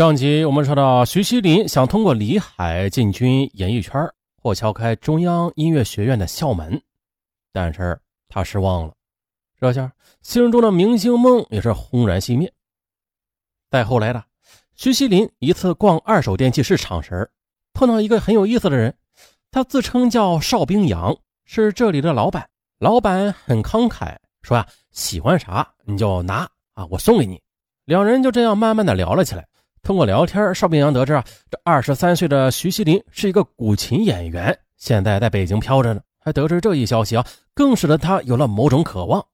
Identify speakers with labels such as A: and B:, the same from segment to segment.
A: 上集我们说到，徐锡林想通过李海进军演艺圈或敲开中央音乐学院的校门，但是他失望了。这下心中的明星梦也是轰然熄灭。再后来的，徐锡林一次逛二手电器市场时，碰到一个很有意思的人，他自称叫邵冰洋，是这里的老板。老板很慷慨，说呀，喜欢啥你就拿啊，我送给你。两人就这样慢慢的聊了起来。通过聊天，邵冰阳得知啊，这二十三岁的徐锡林是一个古琴演员，现在在北京飘着呢。还得知这一消息啊，更使得他有了某种渴望。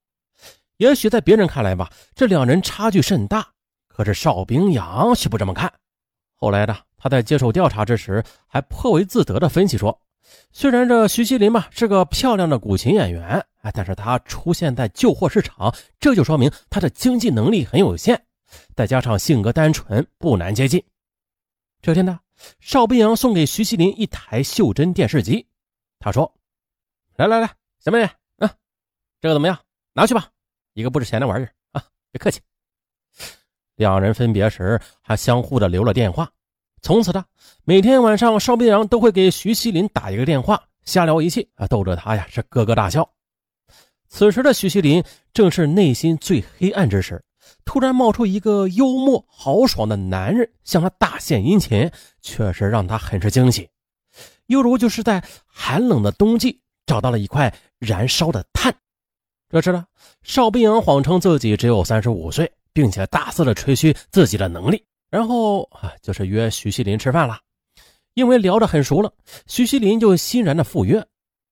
A: 也许在别人看来吧，这两人差距甚大，可是邵冰阳却不这么看。后来呢，他在接受调查之时，还颇为自得的分析说，虽然这徐锡林嘛是个漂亮的古琴演员，哎，但是他出现在旧货市场，这就说明他的经济能力很有限。再加上性格单纯，不难接近。这天呢，邵冰阳送给徐锡林一台袖珍电视机，他说：“来来来，小妹妹，啊，这个怎么样？拿去吧，一个不值钱的玩意儿啊，别客气。”两人分别时还相互的留了电话。从此呢，每天晚上邵冰阳都会给徐锡林打一个电话，瞎聊一切啊，逗着他呀是咯咯大笑。此时的徐锡林正是内心最黑暗之时。突然冒出一个幽默豪爽的男人向他大献殷勤，确实让他很是惊喜，犹如就是在寒冷的冬季找到了一块燃烧的炭。这时呢，邵冰阳谎称自己只有三十五岁，并且大肆的吹嘘自己的能力，然后啊就是约徐锡林吃饭了。因为聊得很熟了，徐锡林就欣然的赴约。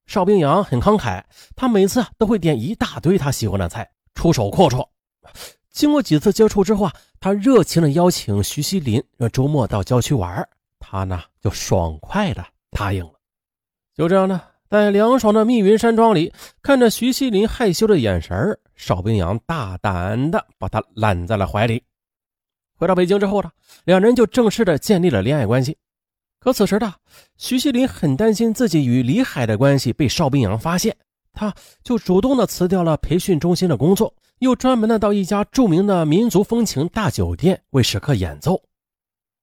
A: 邵冰阳很慷慨，他每次都会点一大堆他喜欢的菜，出手阔绰。经过几次接触之后啊，他热情的邀请徐锡林让周末到郊区玩，他呢就爽快的答应了。就这样呢，在凉爽的密云山庄里，看着徐锡林害羞的眼神邵冰洋大胆的把他揽在了怀里。回到北京之后呢，两人就正式的建立了恋爱关系。可此时的徐锡林很担心自己与李海的关系被邵冰洋发现，他就主动的辞掉了培训中心的工作。又专门的到一家著名的民族风情大酒店为食客演奏。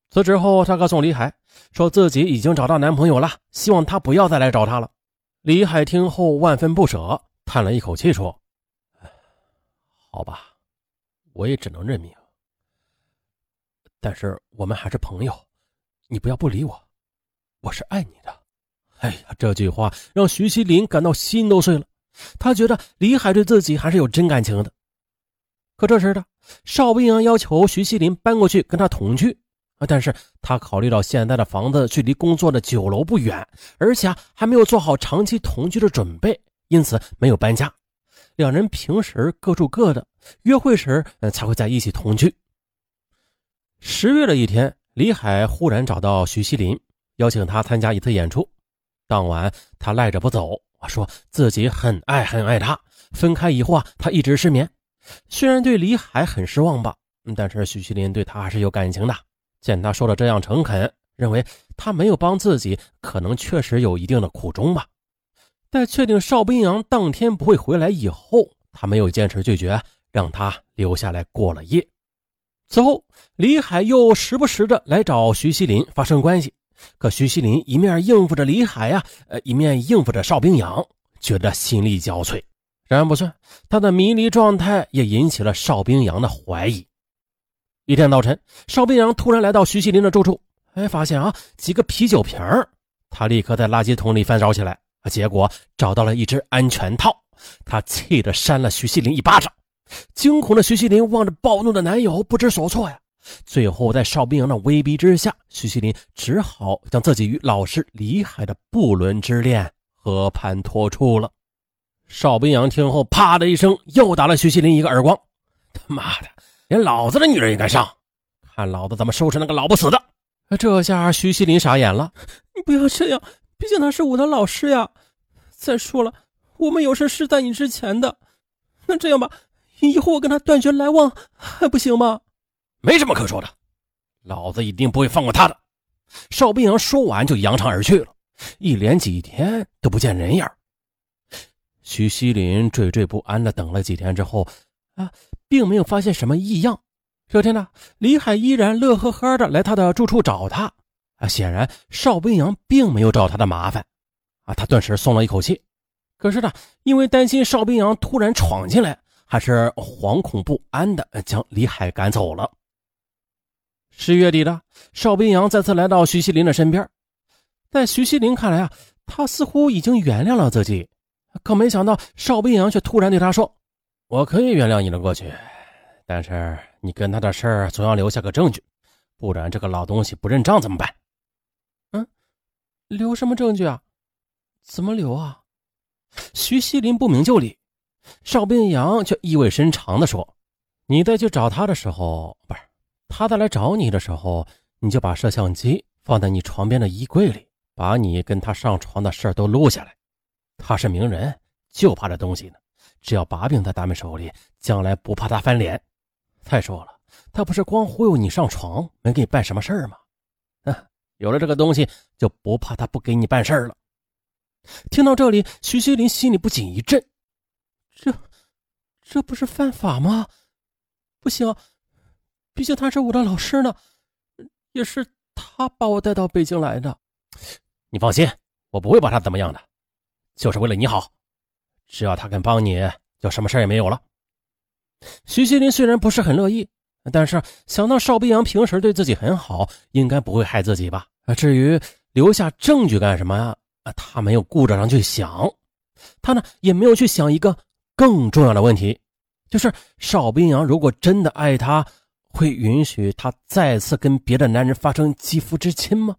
A: 辞职后，他告诉李海，说自己已经找到男朋友了，希望他不要再来找他了。李海听后万分不舍，叹了一口气说：“好吧，我也只能认命。但是我们还是朋友，你不要不理我，我是爱你的。”哎呀，这句话让徐锡林感到心都碎了。他觉得李海对自己还是有真感情的。可这时的邵冰阳要求徐锡林搬过去跟他同居啊，但是他考虑到现在的房子距离工作的酒楼不远，而且啊还没有做好长期同居的准备，因此没有搬家。两人平时各住各的，约会时才会在一起同居。十月的一天，李海忽然找到徐锡林，邀请他参加一次演出。当晚，他赖着不走，说自己很爱很爱他。分开以后啊，他一直失眠。虽然对李海很失望吧，但是徐锡林对他还是有感情的。见他说的这样诚恳，认为他没有帮自己，可能确实有一定的苦衷吧。在确定邵冰洋当天不会回来以后，他没有坚持拒绝，让他留下来过了夜。此后，李海又时不时的来找徐锡林发生关系，可徐锡林一面应付着李海呀，呃，一面应付着邵冰洋，觉得心力交瘁。然不算，他的迷离状态也引起了邵冰阳的怀疑。一天早晨，邵冰阳突然来到徐锡林的住处，哎，发现啊几个啤酒瓶他立刻在垃圾桶里翻找起来，结果找到了一只安全套，他气得扇了徐锡林一巴掌。惊恐的徐锡林望着暴怒的男友，不知所措呀。最后，在邵冰阳的威逼之下，徐锡林只好将自己与老师李海的不伦之恋和盘托出了。邵冰阳听后，啪的一声，又打了徐锡林一个耳光。他妈的，连老子的女人也敢上，看老子怎么收拾那个老不死的！这下徐锡林傻眼了。你不要这样，毕竟他是我的老师呀。再说了，我们有事是在你之前的。那这样吧，以后我跟他断绝来往，还不行吗？没什么可说的，老子一定不会放过他的。邵冰阳说完就扬长而去了，一连几天都不见人影。徐锡林惴惴不安的等了几天之后，啊，并没有发现什么异样。这天呢，李海依然乐呵呵的来他的住处找他。啊，显然邵冰阳并没有找他的麻烦。啊，他顿时松了一口气。可是呢，因为担心邵冰阳突然闯进来，还是惶恐不安的将李海赶走了。十月底的，邵冰阳再次来到徐锡林的身边。在徐锡林看来啊，他似乎已经原谅了自己。可没想到，邵冰阳却突然对他说：“我可以原谅你的过去，但是你跟他的事儿总要留下个证据，不然这个老东西不认账怎么办？”“嗯，留什么证据啊？怎么留啊？”徐锡林不明就里，邵冰阳却意味深长地说：“你再去找他的时候，不是他再来找你的时候，你就把摄像机放在你床边的衣柜里，把你跟他上床的事都录下来。他是名人，就怕这东西呢。只要把柄在咱们手里，将来不怕他翻脸。再说了，他不是光忽悠你上床，没给你办什么事儿吗？啊，有了这个东西，就不怕他不给你办事儿了。”听到这里，徐锡林心里不禁一震，这，这不是犯法吗？不行，毕竟他是我的老师呢，也是他把我带到北京来的。你放心，我不会把他怎么样的，就是为了你好。只要他肯帮你，就什么事也没有了。徐锡林虽然不是很乐意，但是想到邵冰阳平时对自己很好，应该不会害自己吧？至于留下证据干什么呀？啊，他没有顾着上去想，他呢也没有去想一个更重要的问题，就是邵冰阳如果真的爱他，会允许他再次跟别的男人发生肌肤之亲吗？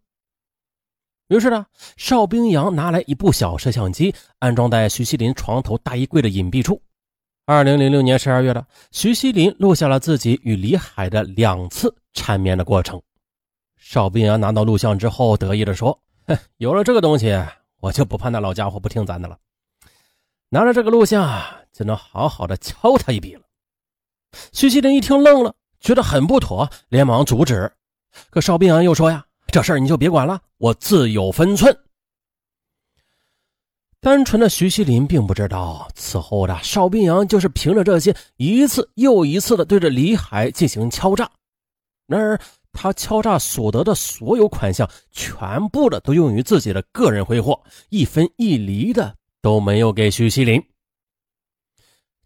A: 于是呢，邵冰洋拿来一部小摄像机，安装在徐锡林床头大衣柜的隐蔽处。二零零六年十二月的，徐锡林录下了自己与李海的两次缠绵的过程。邵冰洋拿到录像之后，得意地说。有了这个东西，我就不怕那老家伙不听咱的了。拿着这个录像，就能好好的敲他一笔了。徐锡林一听愣了，觉得很不妥，连忙阻止。可邵冰洋又说：“呀，这事儿你就别管了，我自有分寸。”单纯的徐锡林并不知道，此后的邵冰阳就是凭着这些，一次又一次的对着李海进行敲诈。然而。他敲诈所得的所有款项，全部的都用于自己的个人挥霍，一分一厘的都没有给徐锡林。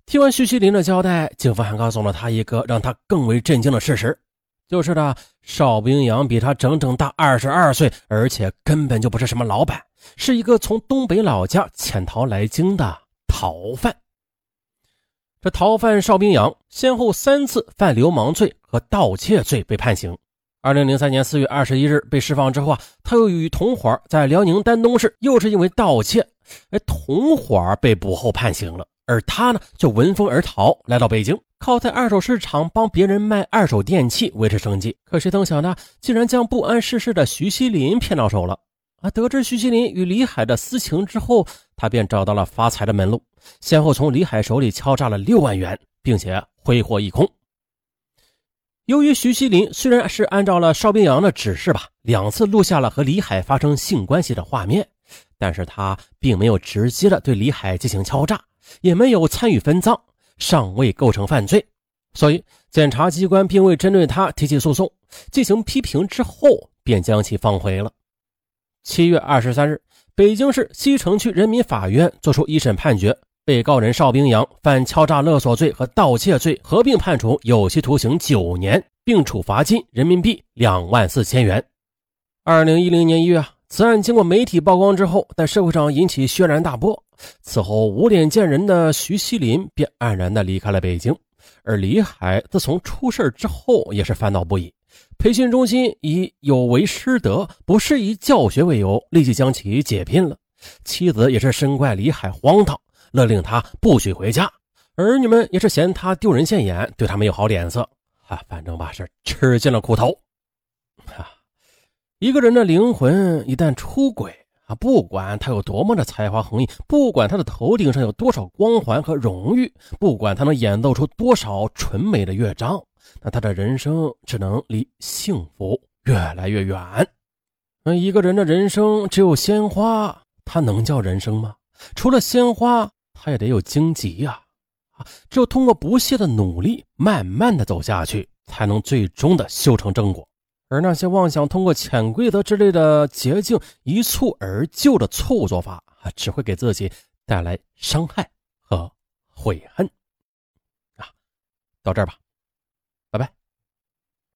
A: 听完徐锡林的交代，警方还告诉了他一个让他更为震惊的事实，就是呢，邵冰阳比他整整大二十二岁，而且根本就不是什么老板，是一个从东北老家潜逃来京的逃犯。这逃犯邵冰阳先后三次犯流氓罪和盗窃罪被判刑。二零零三年四月二十一日被释放之后啊，他又与同伙在辽宁丹东市又是因为盗窃，哎，同伙被捕后判刑了，而他呢就闻风而逃，来到北京，靠在二手市场帮别人卖二手电器维持生计。可谁曾想呢，竟然将不谙世事的徐锡林骗到手了啊！得知徐锡林与李海的私情之后，他便找到了发财的门路，先后从李海手里敲诈了六万元，并且挥霍一空。由于徐锡林虽然是按照了邵冰洋的指示吧，两次录下了和李海发生性关系的画面，但是他并没有直接的对李海进行敲诈，也没有参与分赃，尚未构成犯罪，所以检察机关并未针对他提起诉讼，进行批评之后便将其放回了。七月二十三日，北京市西城区人民法院作出一审判决。被告人邵冰洋犯敲诈勒索罪和盗窃罪，合并判处有期徒刑九年，并处罚金人民币两万四千元。二零一零年一月，此案经过媒体曝光之后，在社会上引起轩然大波。此后无脸见人的徐锡林便黯然的离开了北京，而李海自从出事之后也是烦恼不已。培训中心以有违师德、不适宜教学为由，立即将其解聘了。妻子也是深怪李海荒唐。勒令他不许回家，儿女们也是嫌他丢人现眼，对他没有好脸色啊。反正吧，是吃尽了苦头。啊，一个人的灵魂一旦出轨啊，不管他有多么的才华横溢，不管他的头顶上有多少光环和荣誉，不管他能演奏出多少纯美的乐章，那他的人生只能离幸福越来越远。那一个人的人生只有鲜花，他能叫人生吗？除了鲜花。他也得有荆棘呀，啊，只有通过不懈的努力，慢慢的走下去，才能最终的修成正果。而那些妄想通过潜规则之类的捷径一蹴而就的错误做法，啊，只会给自己带来伤害和悔恨。啊，到这儿吧。